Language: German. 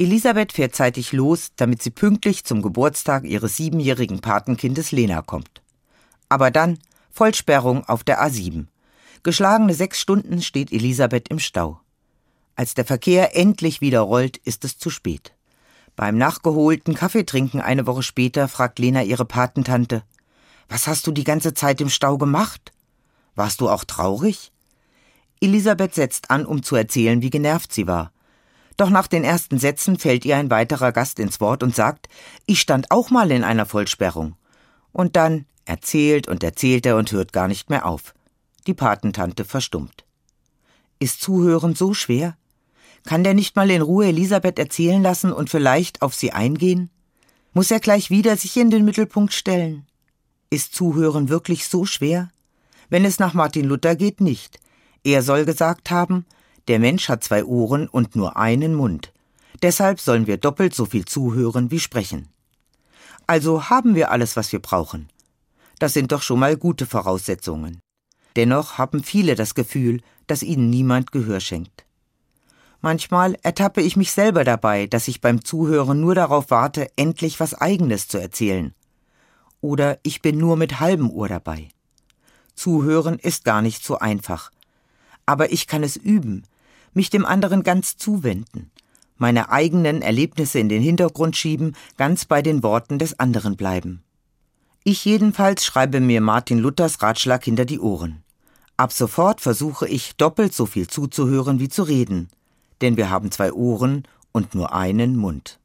Elisabeth fährt zeitig los, damit sie pünktlich zum Geburtstag ihres siebenjährigen Patenkindes Lena kommt. Aber dann Vollsperrung auf der A7. Geschlagene sechs Stunden steht Elisabeth im Stau. Als der Verkehr endlich wieder rollt, ist es zu spät. Beim nachgeholten Kaffeetrinken eine Woche später fragt Lena ihre Patentante, was hast du die ganze Zeit im Stau gemacht? Warst du auch traurig? Elisabeth setzt an, um zu erzählen, wie genervt sie war. Doch nach den ersten Sätzen fällt ihr ein weiterer Gast ins Wort und sagt, ich stand auch mal in einer Vollsperrung. Und dann erzählt und erzählt er und hört gar nicht mehr auf. Die Patentante verstummt. Ist Zuhören so schwer? Kann der nicht mal in Ruhe Elisabeth erzählen lassen und vielleicht auf sie eingehen? Muss er gleich wieder sich in den Mittelpunkt stellen? Ist Zuhören wirklich so schwer? Wenn es nach Martin Luther geht, nicht. Er soll gesagt haben, der Mensch hat zwei Ohren und nur einen Mund. Deshalb sollen wir doppelt so viel zuhören wie sprechen. Also haben wir alles, was wir brauchen. Das sind doch schon mal gute Voraussetzungen. Dennoch haben viele das Gefühl, dass ihnen niemand Gehör schenkt. Manchmal ertappe ich mich selber dabei, dass ich beim Zuhören nur darauf warte, endlich was Eigenes zu erzählen oder ich bin nur mit halbem Ohr dabei. Zuhören ist gar nicht so einfach. Aber ich kann es üben, mich dem anderen ganz zuwenden, meine eigenen Erlebnisse in den Hintergrund schieben, ganz bei den Worten des anderen bleiben. Ich jedenfalls schreibe mir Martin Luthers Ratschlag hinter die Ohren. Ab sofort versuche ich doppelt so viel zuzuhören wie zu reden, denn wir haben zwei Ohren und nur einen Mund.